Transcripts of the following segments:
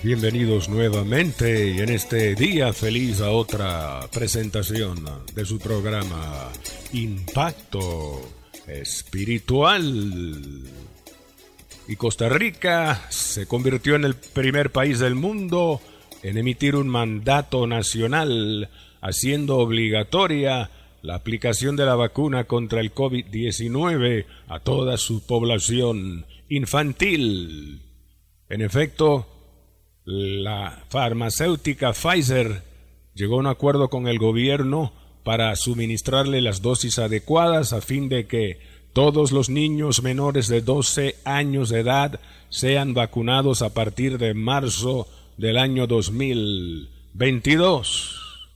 Bienvenidos nuevamente y en este día feliz a otra presentación de su programa Impacto Espiritual. Y Costa Rica se convirtió en el primer país del mundo en emitir un mandato nacional haciendo obligatoria la aplicación de la vacuna contra el COVID-19 a toda su población infantil. En efecto, la farmacéutica Pfizer llegó a un acuerdo con el gobierno para suministrarle las dosis adecuadas a fin de que todos los niños menores de 12 años de edad sean vacunados a partir de marzo del año 2022.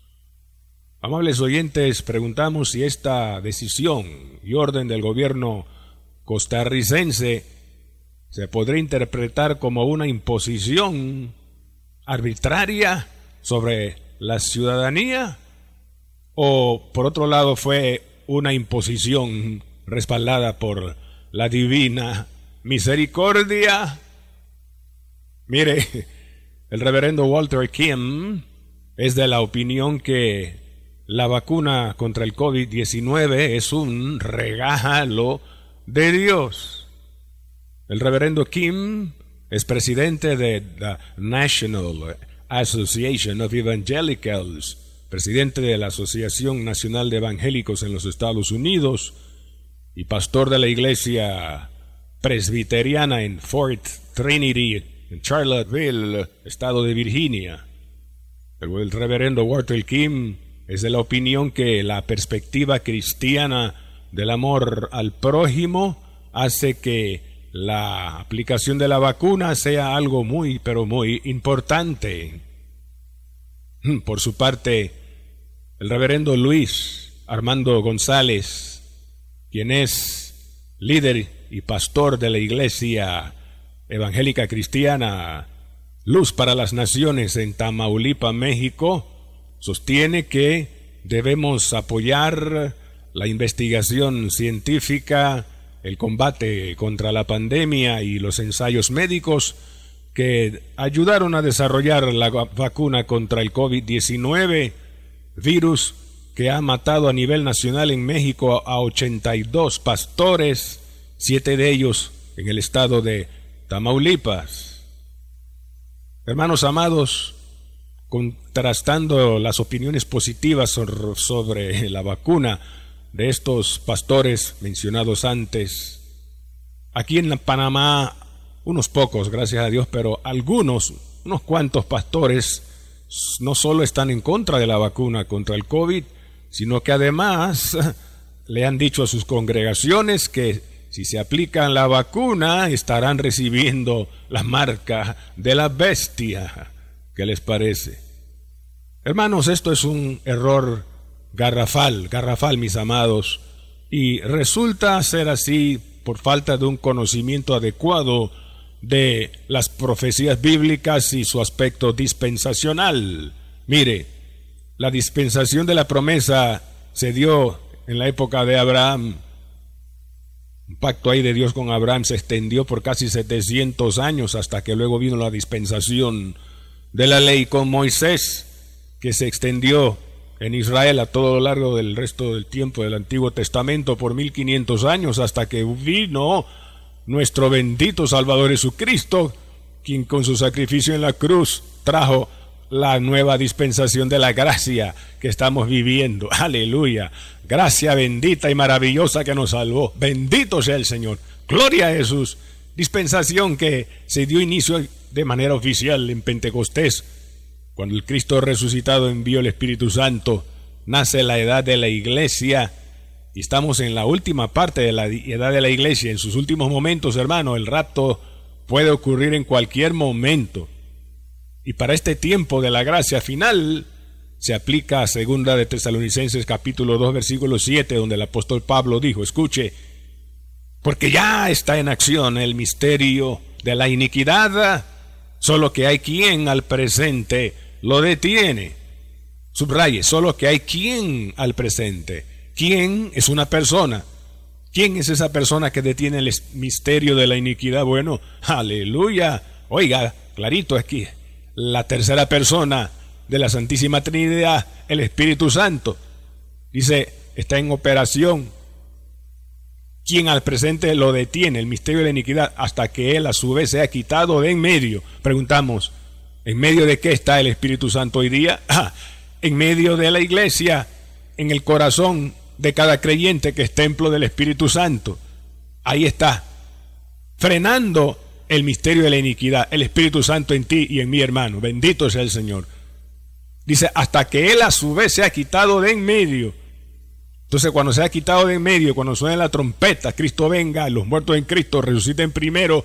Amables oyentes, preguntamos si esta decisión y orden del gobierno costarricense se podría interpretar como una imposición arbitraria sobre la ciudadanía o por otro lado fue una imposición respaldada por la divina misericordia. Mire, el reverendo Walter Kim es de la opinión que la vacuna contra el COVID-19 es un regalo de Dios. El reverendo Kim es presidente de la National Association of Evangelicals, presidente de la Asociación Nacional de Evangélicos en los Estados Unidos y pastor de la iglesia presbiteriana en Fort Trinity, en Charlottesville, estado de Virginia. El, reverendo Walter Kim es de la opinión que la perspectiva cristiana del amor al prójimo hace que la aplicación de la vacuna sea algo muy, pero muy importante. Por su parte, el reverendo Luis Armando González, quien es líder y pastor de la Iglesia Evangélica Cristiana Luz para las Naciones en Tamaulipa, México, sostiene que debemos apoyar la investigación científica el combate contra la pandemia y los ensayos médicos que ayudaron a desarrollar la vacuna contra el COVID-19, virus que ha matado a nivel nacional en México a 82 pastores, siete de ellos en el estado de Tamaulipas. Hermanos amados, contrastando las opiniones positivas sobre la vacuna, de estos pastores mencionados antes. Aquí en Panamá, unos pocos, gracias a Dios, pero algunos, unos cuantos pastores, no solo están en contra de la vacuna contra el COVID, sino que además le han dicho a sus congregaciones que si se aplican la vacuna estarán recibiendo la marca de la bestia. ¿Qué les parece? Hermanos, esto es un error garrafal, garrafal, mis amados, y resulta ser así por falta de un conocimiento adecuado de las profecías bíblicas y su aspecto dispensacional. Mire, la dispensación de la promesa se dio en la época de Abraham. Un pacto ahí de Dios con Abraham se extendió por casi 700 años hasta que luego vino la dispensación de la ley con Moisés, que se extendió en Israel a todo lo largo del resto del tiempo del Antiguo Testamento por 1500 años hasta que vino nuestro bendito Salvador Jesucristo, quien con su sacrificio en la cruz trajo la nueva dispensación de la gracia que estamos viviendo. Aleluya. Gracia bendita y maravillosa que nos salvó. Bendito sea el Señor. Gloria a Jesús. Dispensación que se dio inicio de manera oficial en Pentecostés cuando el Cristo resucitado envió el Espíritu Santo, nace la edad de la iglesia y estamos en la última parte de la edad de la iglesia, en sus últimos momentos, hermano, el rapto puede ocurrir en cualquier momento. Y para este tiempo de la gracia final se aplica a segunda de Tesalonicenses capítulo 2 versículo 7 donde el apóstol Pablo dijo, escuche, porque ya está en acción el misterio de la iniquidad, solo que hay quien al presente lo detiene. Subraye, solo que hay quien al presente. ¿Quién es una persona? ¿Quién es esa persona que detiene el misterio de la iniquidad? Bueno, aleluya. Oiga, clarito aquí. La tercera persona de la Santísima Trinidad, el Espíritu Santo. Dice, está en operación. ¿Quién al presente lo detiene, el misterio de la iniquidad, hasta que él a su vez sea quitado de en medio. Preguntamos, ¿en medio de qué está el Espíritu Santo hoy día? Ah, en medio de la iglesia, en el corazón de cada creyente que es templo del Espíritu Santo. Ahí está, frenando el misterio de la iniquidad, el Espíritu Santo en ti y en mi hermano. Bendito sea el Señor. Dice, hasta que Él a su vez se ha quitado de en medio. Entonces cuando se ha quitado de en medio, cuando suena la trompeta, Cristo venga, los muertos en Cristo resuciten primero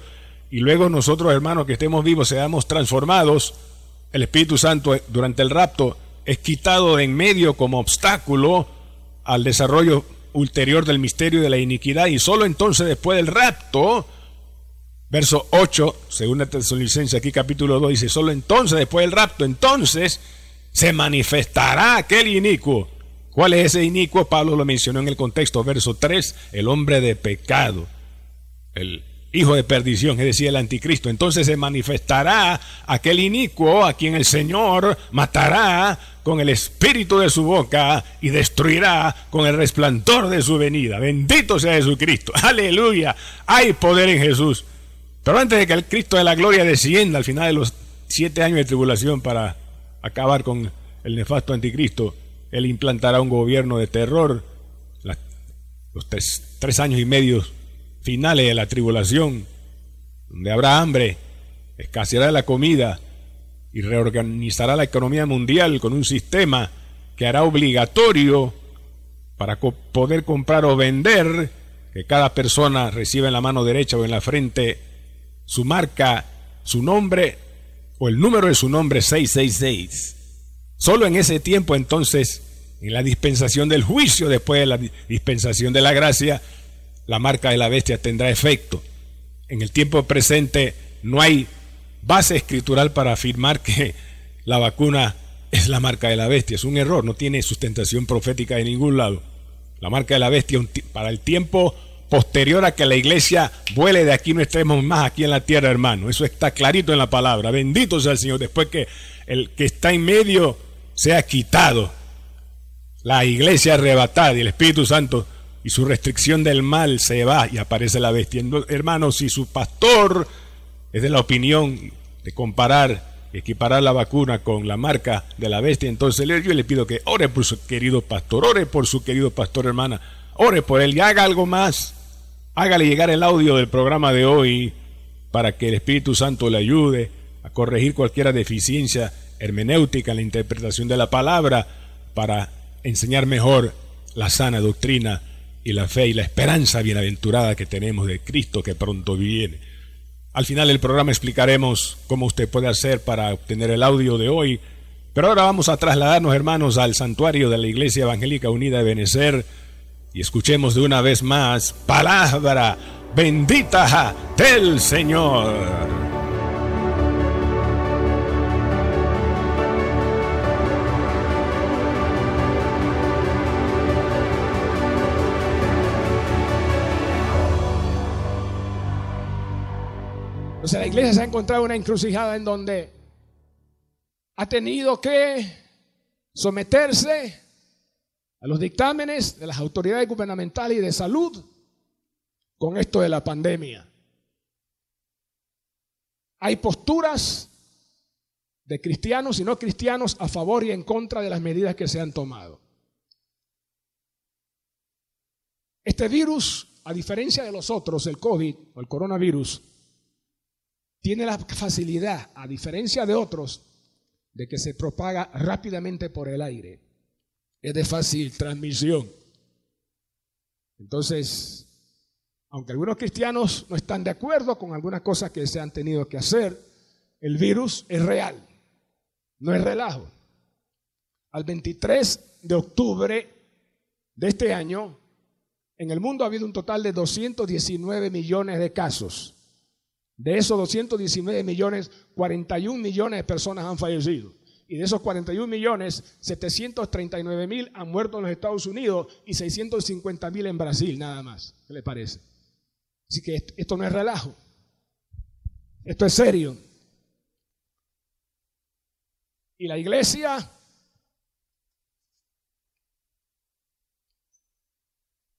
y luego nosotros hermanos que estemos vivos seamos transformados, el Espíritu Santo durante el rapto es quitado de en medio como obstáculo al desarrollo ulterior del misterio de la iniquidad y solo entonces después del rapto, verso 8, según la licencia aquí capítulo 2 dice, solo entonces después del rapto, entonces se manifestará aquel inicuo. ¿Cuál es ese inicuo? Pablo lo mencionó en el contexto, verso 3, el hombre de pecado, el hijo de perdición, es decir, el anticristo. Entonces se manifestará aquel inicuo a quien el Señor matará con el espíritu de su boca y destruirá con el resplandor de su venida. Bendito sea Jesucristo. Aleluya. Hay poder en Jesús. Pero antes de que el Cristo de la gloria descienda al final de los siete años de tribulación para acabar con el nefasto anticristo, Él implantará un gobierno de terror. los tres años y medio finales de la tribulación, donde habrá hambre, escaseará la comida y reorganizará la economía mundial con un sistema que hará obligatorio para poder comprar o vender que cada persona reciba en la mano derecha o en la frente su marca, su nombre o el número de su nombre 666. Solo en ese tiempo entonces, en la dispensación del juicio, después de la dispensación de la gracia, la marca de la bestia tendrá efecto. En el tiempo presente no hay base escritural para afirmar que la vacuna es la marca de la bestia. Es un error, no tiene sustentación profética de ningún lado. La marca de la bestia para el tiempo posterior a que la iglesia vuele de aquí no estemos más aquí en la tierra, hermano. Eso está clarito en la palabra. Bendito sea el Señor. Después que el que está en medio sea quitado, la iglesia arrebatada y el Espíritu Santo y su restricción del mal se va y aparece la bestia. Hermanos, si su pastor es de la opinión de comparar, equiparar la vacuna con la marca de la bestia, entonces yo le pido que ore por su querido pastor, ore por su querido pastor hermana, ore por él y haga algo más. Hágale llegar el audio del programa de hoy para que el Espíritu Santo le ayude a corregir cualquier deficiencia hermenéutica en la interpretación de la palabra para enseñar mejor la sana doctrina y la fe y la esperanza bienaventurada que tenemos de Cristo que pronto viene. Al final del programa explicaremos cómo usted puede hacer para obtener el audio de hoy, pero ahora vamos a trasladarnos, hermanos, al santuario de la Iglesia Evangélica Unida de Benecer y escuchemos de una vez más palabra bendita del Señor. Sea, la iglesia se ha encontrado una encrucijada en donde ha tenido que someterse a los dictámenes de las autoridades gubernamentales y de salud con esto de la pandemia. Hay posturas de cristianos y no cristianos a favor y en contra de las medidas que se han tomado. Este virus, a diferencia de los otros, el COVID o el coronavirus, tiene la facilidad, a diferencia de otros, de que se propaga rápidamente por el aire. Es de fácil transmisión. Entonces, aunque algunos cristianos no están de acuerdo con algunas cosas que se han tenido que hacer, el virus es real. No es relajo. Al 23 de octubre de este año, en el mundo ha habido un total de 219 millones de casos. De esos 219 millones, 41 millones de personas han fallecido. Y de esos 41 millones, 739 mil han muerto en los Estados Unidos y 650 mil en Brasil, nada más. ¿Qué le parece? Así que esto no es relajo. Esto es serio. Y la iglesia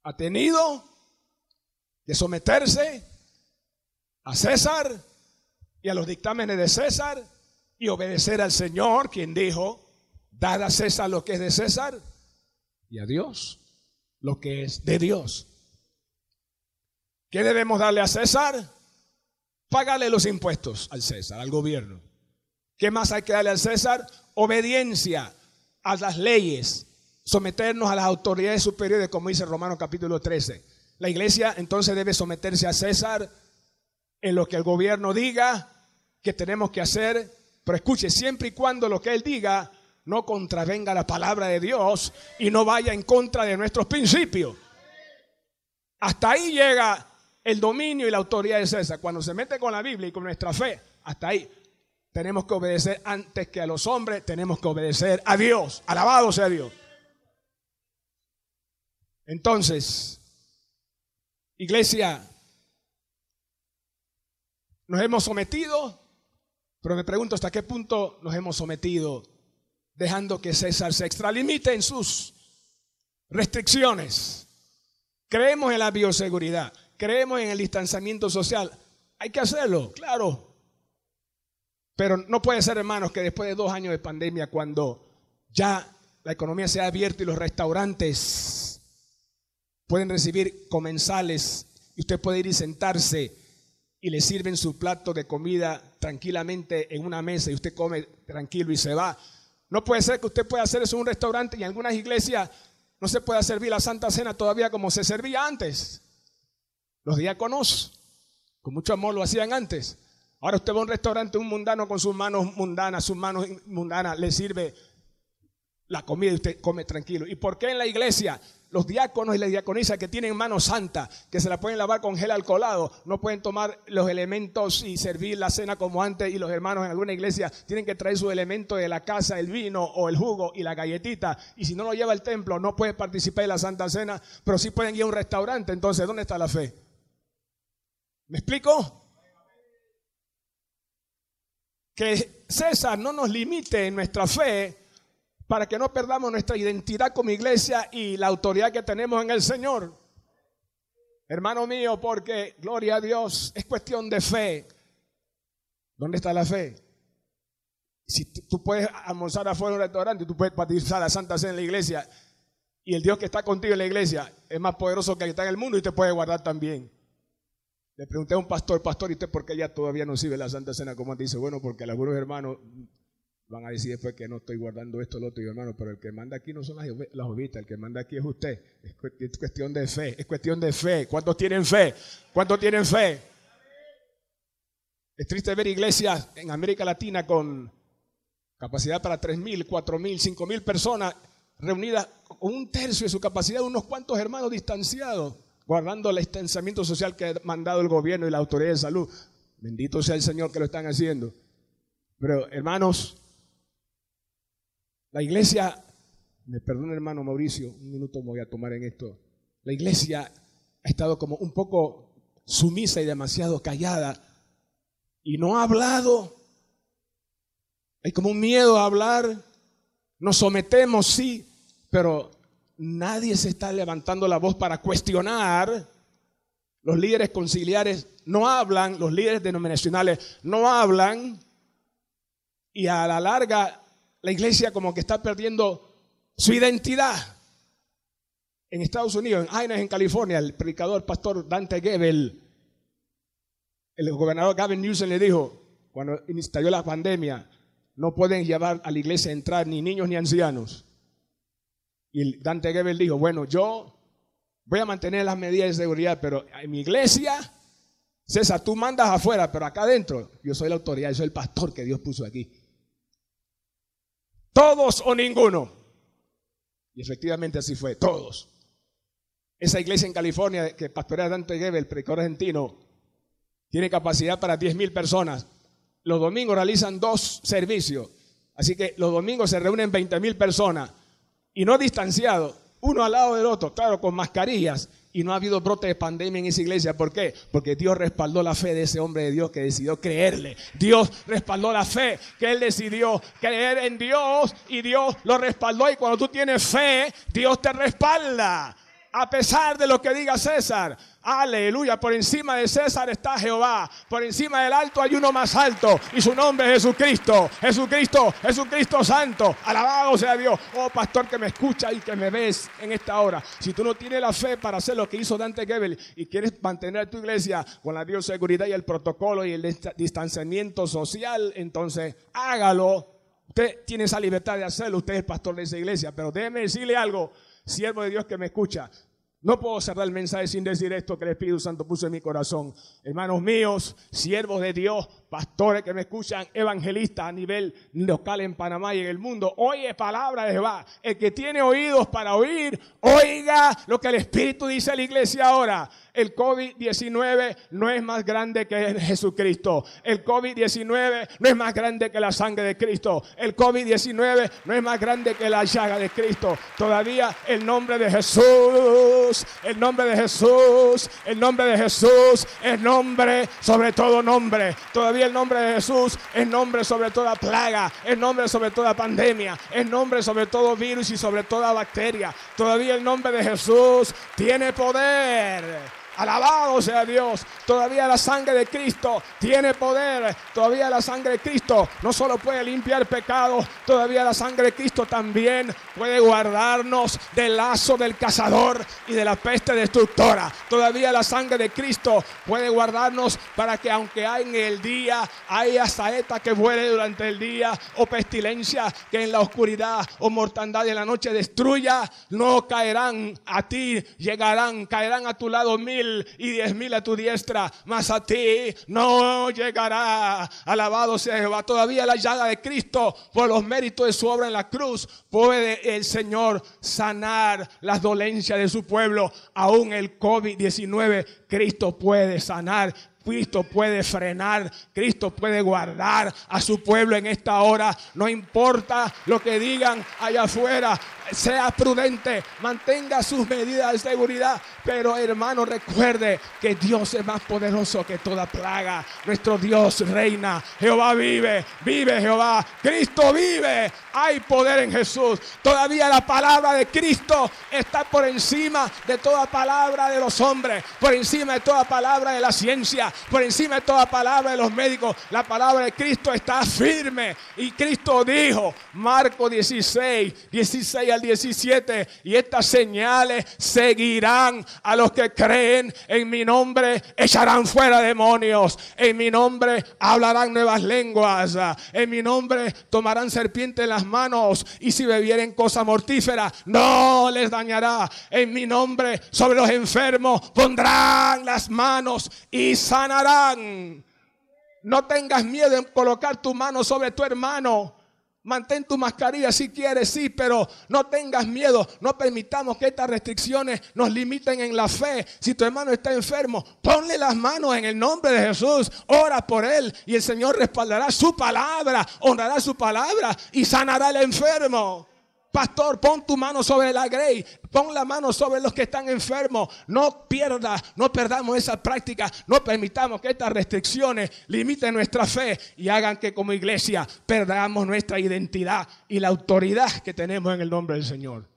ha tenido que someterse a César y a los dictámenes de César y obedecer al Señor, quien dijo, dad a César lo que es de César y a Dios lo que es de Dios. ¿Qué debemos darle a César? Págale los impuestos al César, al gobierno. ¿Qué más hay que darle al César? Obediencia a las leyes, someternos a las autoridades superiores, como dice Romanos capítulo 13. La iglesia entonces debe someterse a César en lo que el gobierno diga que tenemos que hacer pero escuche, siempre y cuando lo que Él diga no contravenga la palabra de Dios y no vaya en contra de nuestros principios. Hasta ahí llega el dominio y la autoridad de César. Cuando se mete con la Biblia y con nuestra fe, hasta ahí tenemos que obedecer antes que a los hombres, tenemos que obedecer a Dios. Alabado sea Dios. Entonces, iglesia, nos hemos sometido pero me pregunto hasta qué punto nos hemos sometido dejando que César se extralimite en sus restricciones. Creemos en la bioseguridad, creemos en el distanciamiento social. Hay que hacerlo, claro. Pero no puede ser, hermanos, que después de dos años de pandemia, cuando ya la economía se ha abierto y los restaurantes pueden recibir comensales y usted puede ir y sentarse y le sirven su plato de comida tranquilamente en una mesa y usted come tranquilo y se va. No puede ser que usted pueda hacer eso en un restaurante y en algunas iglesias no se pueda servir la Santa Cena todavía como se servía antes. Los diáconos, con mucho amor, lo hacían antes. Ahora usted va a un restaurante, un mundano con sus manos mundanas, sus manos mundanas, le sirve la comida y usted come tranquilo. ¿Y por qué en la iglesia los diáconos y las diaconisas que tienen mano santa, que se la pueden lavar con gel alcoholado, no pueden tomar los elementos y servir la cena como antes y los hermanos en alguna iglesia tienen que traer su elemento de la casa, el vino o el jugo y la galletita y si no lo lleva al templo no puede participar en la Santa Cena, pero sí pueden ir a un restaurante, entonces ¿dónde está la fe? ¿Me explico? Que César no nos limite en nuestra fe para que no perdamos nuestra identidad como iglesia y la autoridad que tenemos en el Señor. Hermano mío, porque, gloria a Dios, es cuestión de fe. ¿Dónde está la fe? Si tú puedes almorzar afuera de un restaurante, tú puedes participar la Santa Cena en la iglesia, y el Dios que está contigo en la iglesia es más poderoso que el que está en el mundo y te puede guardar también. Le pregunté a un pastor, pastor, ¿y usted por qué ya todavía no sirve la Santa Cena? Como dice, bueno, porque algunos hermanos Van a decir después que no estoy guardando esto, lo otro, y hermano, pero el que manda aquí no son las, ovitas, el que manda aquí es usted. Es, cuestión de fe, es cuestión de fe. ¿Cuántos tienen fe? ¿Cuántos tienen fe? Es triste ver iglesias en América Latina con capacidad para 3.000, 4.000, 5.000 personas reunidas con un tercio de su capacidad, unos cuantos hermanos distanciados, guardando el distanciamiento social que ha mandado el gobierno y la autoridad de salud. Bendito sea el Señor que lo están haciendo. Pero hermanos, la iglesia, me perdona hermano Mauricio, un minuto me voy a tomar en esto. La iglesia ha estado como un poco sumisa y demasiado callada y no ha hablado. Hay como un miedo a hablar. Nos sometemos, sí, pero nadie se está levantando la voz para cuestionar. Los líderes conciliares no hablan, los líderes denominacionales no hablan. Y a la larga la iglesia como que está perdiendo su identidad. En Estados Unidos, en Aines, en California, el predicador pastor Dante Gebel, el gobernador Gavin Newsom le dijo, cuando estalló la pandemia, no pueden llevar a la iglesia a entrar ni niños ni ancianos. Y Dante Gebel dijo, bueno, yo voy a mantener las medidas de seguridad, pero en mi iglesia, César, tú mandas afuera, pero acá adentro, yo soy la autoridad, yo soy el pastor que Dios puso aquí. Todos o ninguno. Y efectivamente así fue, todos. Esa iglesia en California que pastorea Dante Gebel, predicador argentino, tiene capacidad para 10.000 personas. Los domingos realizan dos servicios. Así que los domingos se reúnen 20.000 personas y no distanciados, uno al lado del otro, claro, con mascarillas. Y no ha habido brote de pandemia en esa iglesia. ¿Por qué? Porque Dios respaldó la fe de ese hombre de Dios que decidió creerle. Dios respaldó la fe que él decidió creer en Dios y Dios lo respaldó. Y cuando tú tienes fe, Dios te respalda. A pesar de lo que diga César, Aleluya, por encima de César está Jehová, por encima del alto hay uno más alto y su nombre es Jesucristo, Jesucristo, Jesucristo Santo, alabado sea Dios. Oh pastor que me escucha y que me ves en esta hora, si tú no tienes la fe para hacer lo que hizo Dante Gebel y quieres mantener tu iglesia con la bioseguridad y el protocolo y el distanciamiento social, entonces hágalo. Usted tiene esa libertad de hacerlo, usted es pastor de esa iglesia, pero déjeme decirle algo, siervo de Dios que me escucha, no puedo cerrar el mensaje sin decir esto que el Espíritu Santo puso en mi corazón. Hermanos míos, siervos de Dios, pastores que me escuchan, evangelistas a nivel local en Panamá y en el mundo, oye palabra de Jehová. El que tiene oídos para oír, oiga lo que el Espíritu dice a la iglesia ahora. El COVID-19 no es más grande que Jesucristo. El COVID-19 no es más grande que la sangre de Cristo. El COVID-19 no es más grande que la llaga de Cristo. Todavía el nombre de Jesús, el nombre de Jesús, el nombre de Jesús es nombre sobre todo nombre. Todavía el nombre de Jesús es nombre sobre toda plaga, es nombre sobre toda pandemia, es nombre sobre todo virus y sobre toda bacteria. Todavía el nombre de Jesús tiene poder. Alabado sea Dios. Todavía la sangre de Cristo tiene poder. Todavía la sangre de Cristo no solo puede limpiar pecados, todavía la sangre de Cristo también puede guardarnos del lazo del cazador y de la peste destructora. Todavía la sangre de Cristo puede guardarnos para que aunque hay en el día haya saeta que vuele durante el día o pestilencia que en la oscuridad o mortandad de la noche destruya, no caerán a ti, llegarán, caerán a tu lado mil y diez mil a tu diestra, mas a ti no llegará. Alabado sea Jehová. Todavía la llaga de Cristo, por los méritos de su obra en la cruz, puede el Señor sanar las dolencias de su pueblo. Aún el COVID-19, Cristo puede sanar. Cristo puede frenar, Cristo puede guardar a su pueblo en esta hora. No importa lo que digan allá afuera, sea prudente, mantenga sus medidas de seguridad, pero hermano recuerde que Dios es más poderoso que toda plaga. Nuestro Dios reina, Jehová vive, vive Jehová, Cristo vive, hay poder en Jesús. Todavía la palabra de Cristo está por encima de toda palabra de los hombres, por encima de toda palabra de la ciencia, por encima de toda palabra de los médicos. La palabra de Cristo está firme y Cristo dijo, Marco 16, 16 al 17, y estas señales seguirán a los que creen en mi nombre, echarán fuera demonios, en mi nombre hablarán nuevas lenguas, en mi nombre tomarán serpiente en las manos, y si bebieren cosa mortífera, no les dañará, en mi nombre sobre los enfermos pondrán las manos y sanarán. No tengas miedo en colocar tu mano sobre tu hermano. Mantén tu mascarilla si quieres, sí, pero no tengas miedo. No permitamos que estas restricciones nos limiten en la fe. Si tu hermano está enfermo, ponle las manos en el nombre de Jesús. Ora por él y el Señor respaldará su palabra, honrará su palabra y sanará al enfermo. Pastor, pon tu mano sobre la grey, pon la mano sobre los que están enfermos. No pierda, no perdamos esa práctica, no permitamos que estas restricciones limiten nuestra fe y hagan que como iglesia perdamos nuestra identidad y la autoridad que tenemos en el nombre del Señor.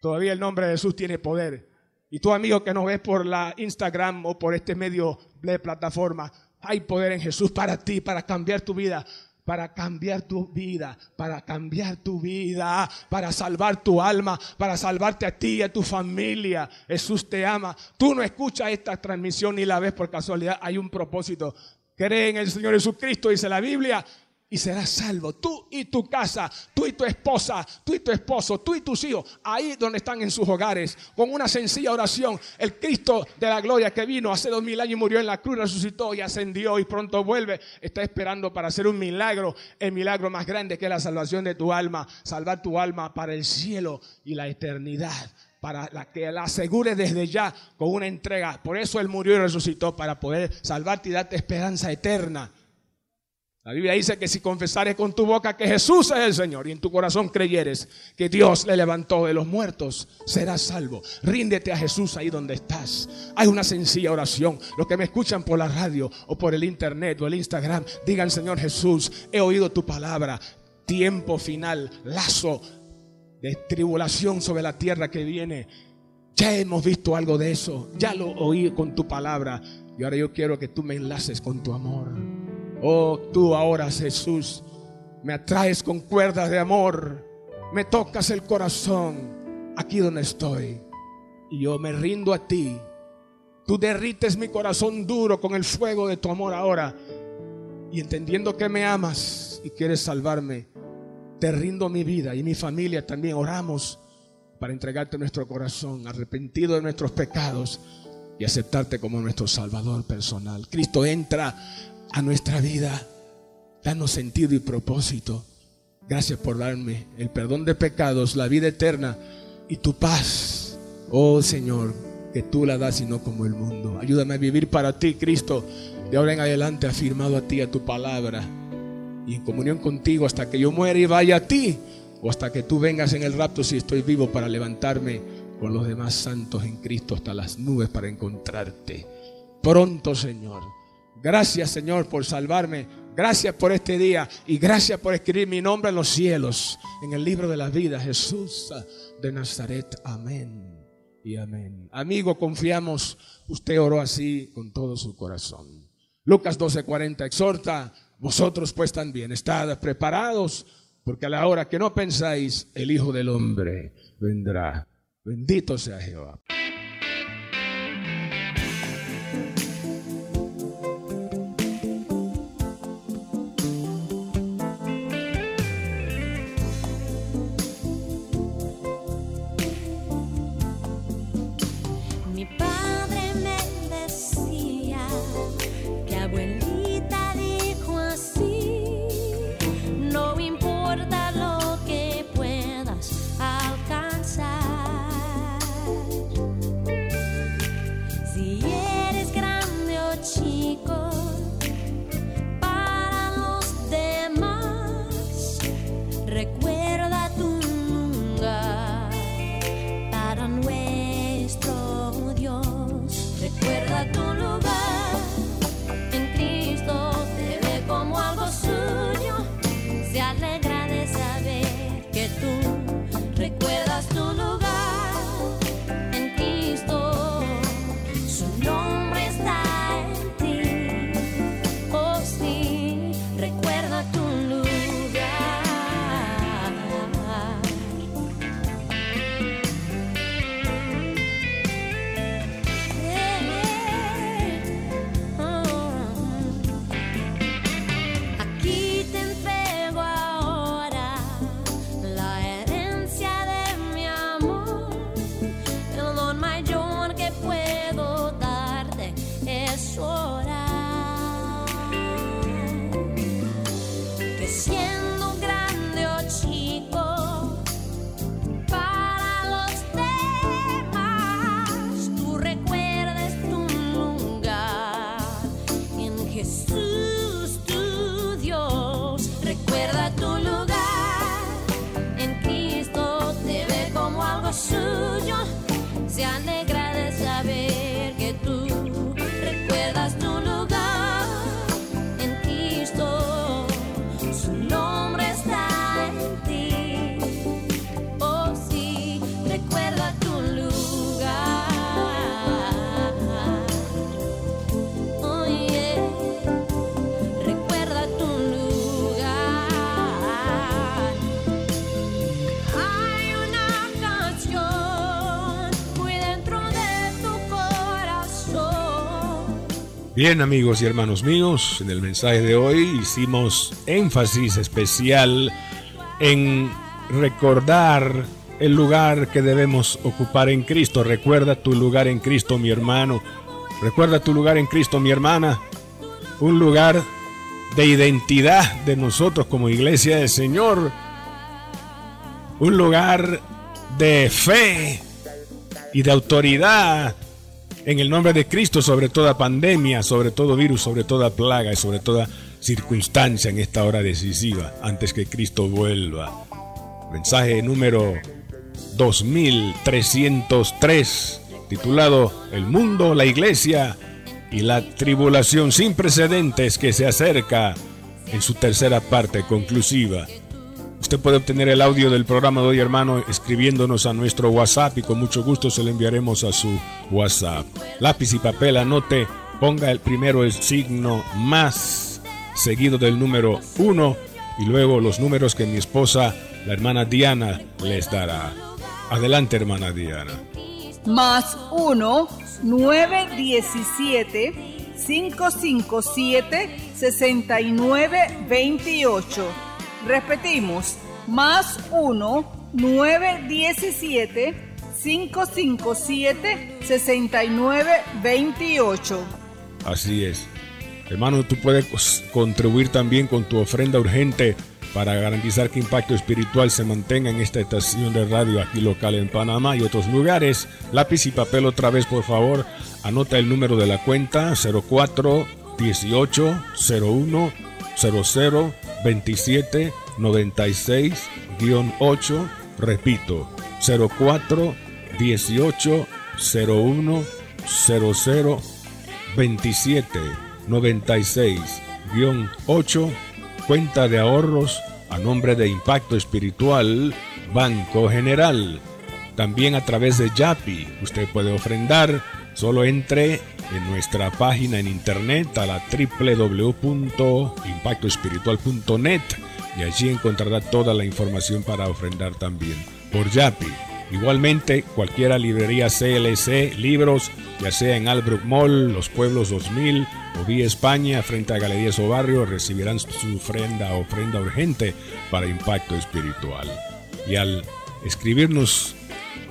Todavía el nombre de Jesús tiene poder. Y tú amigo que nos ves por la Instagram o por este medio de plataforma, hay poder en Jesús para ti, para cambiar tu vida para cambiar tu vida, para cambiar tu vida, para salvar tu alma, para salvarte a ti y a tu familia. Jesús te ama. Tú no escuchas esta transmisión ni la ves por casualidad. Hay un propósito. Cree en el Señor Jesucristo, dice la Biblia, y serás salvo. Tú y tu casa, tú y tu esposa, tú y tu esposo, tú y tus hijos, ahí donde están en sus hogares, con una sencilla oración. El Cristo de la gloria que vino hace dos mil años y murió en la cruz, resucitó y ascendió y pronto vuelve, está esperando para hacer un milagro, el milagro más grande que es la salvación de tu alma, salvar tu alma para el cielo y la eternidad para que la asegure desde ya con una entrega. Por eso Él murió y resucitó, para poder salvarte y darte esperanza eterna. La Biblia dice que si confesares con tu boca que Jesús es el Señor y en tu corazón creyeres que Dios le levantó de los muertos, serás salvo. Ríndete a Jesús ahí donde estás. Hay una sencilla oración. Los que me escuchan por la radio o por el internet o el Instagram, digan Señor Jesús, he oído tu palabra. Tiempo final, lazo de tribulación sobre la tierra que viene. Ya hemos visto algo de eso. Ya lo oí con tu palabra. Y ahora yo quiero que tú me enlaces con tu amor. Oh, tú ahora, Jesús, me atraes con cuerdas de amor, me tocas el corazón aquí donde estoy. Y yo me rindo a ti. Tú derrites mi corazón duro con el fuego de tu amor ahora. Y entendiendo que me amas y quieres salvarme, te rindo mi vida y mi familia también. Oramos para entregarte nuestro corazón, arrepentido de nuestros pecados y aceptarte como nuestro Salvador personal. Cristo entra a nuestra vida. Danos sentido y propósito. Gracias por darme el perdón de pecados, la vida eterna y tu paz. Oh Señor, que tú la das y no como el mundo. Ayúdame a vivir para ti, Cristo. De ahora en adelante afirmado a ti, a tu palabra. Y en comunión contigo hasta que yo muera y vaya a ti. O hasta que tú vengas en el rapto si estoy vivo para levantarme con los demás santos en Cristo hasta las nubes para encontrarte. Pronto, Señor. Gracias Señor por salvarme. Gracias por este día y gracias por escribir mi nombre en los cielos, en el libro de la vida, Jesús de Nazaret. Amén y amén. Amigo, confiamos, usted oró así con todo su corazón. Lucas 12:40 exhorta, vosotros pues también, estad preparados, porque a la hora que no pensáis, el Hijo del Hombre vendrá. Bendito sea Jehová. suyo se alegra. Bien amigos y hermanos míos, en el mensaje de hoy hicimos énfasis especial en recordar el lugar que debemos ocupar en Cristo. Recuerda tu lugar en Cristo, mi hermano. Recuerda tu lugar en Cristo, mi hermana. Un lugar de identidad de nosotros como iglesia del Señor. Un lugar de fe y de autoridad en el nombre de Cristo sobre toda pandemia, sobre todo virus, sobre toda plaga y sobre toda circunstancia en esta hora decisiva, antes que Cristo vuelva. Mensaje número 2303, titulado El mundo, la iglesia y la tribulación sin precedentes que se acerca en su tercera parte conclusiva. Usted puede obtener el audio del programa de hoy, hermano, escribiéndonos a nuestro WhatsApp y con mucho gusto se lo enviaremos a su WhatsApp. Lápiz y papel, anote, ponga el primero el signo más, seguido del número 1 y luego los números que mi esposa, la hermana Diana, les dará. Adelante, hermana Diana. Más 1, 917 557 6928 Repetimos, más 1-917-557-6928. Así es. Hermano, tú puedes contribuir también con tu ofrenda urgente para garantizar que Impacto Espiritual se mantenga en esta estación de radio aquí local en Panamá y otros lugares. Lápiz y papel otra vez, por favor. Anota el número de la cuenta 04 18 01 00 27 96 8 repito 04 18 01 00 27 96 8 cuenta de ahorros a nombre de Impacto Espiritual Banco General. También a través de Yapi usted puede ofrendar solo entre en nuestra página en internet a la www.impactoespiritual.net y allí encontrará toda la información para ofrendar también por Yapi. Igualmente, cualquiera librería CLC, libros, ya sea en Albrook Mall, Los Pueblos 2000 o Vía España, frente a Galerías o Barrio, recibirán su ofrenda, ofrenda urgente para impacto espiritual. Y al escribirnos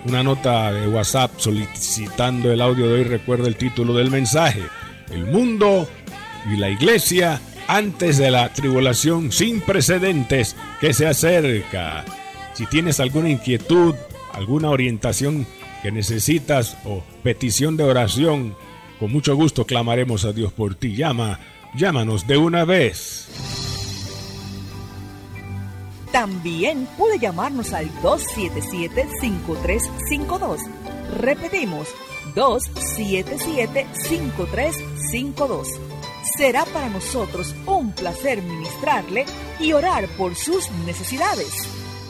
una nota de WhatsApp solicitando el audio de hoy, recuerda el título del mensaje, El mundo y la iglesia antes de la tribulación sin precedentes que se acerca. Si tienes alguna inquietud, alguna orientación que necesitas o petición de oración, con mucho gusto clamaremos a Dios por ti. Llama, llámanos de una vez. También puede llamarnos al 277-5352. Repetimos, 277-5352. Será para nosotros un placer ministrarle y orar por sus necesidades.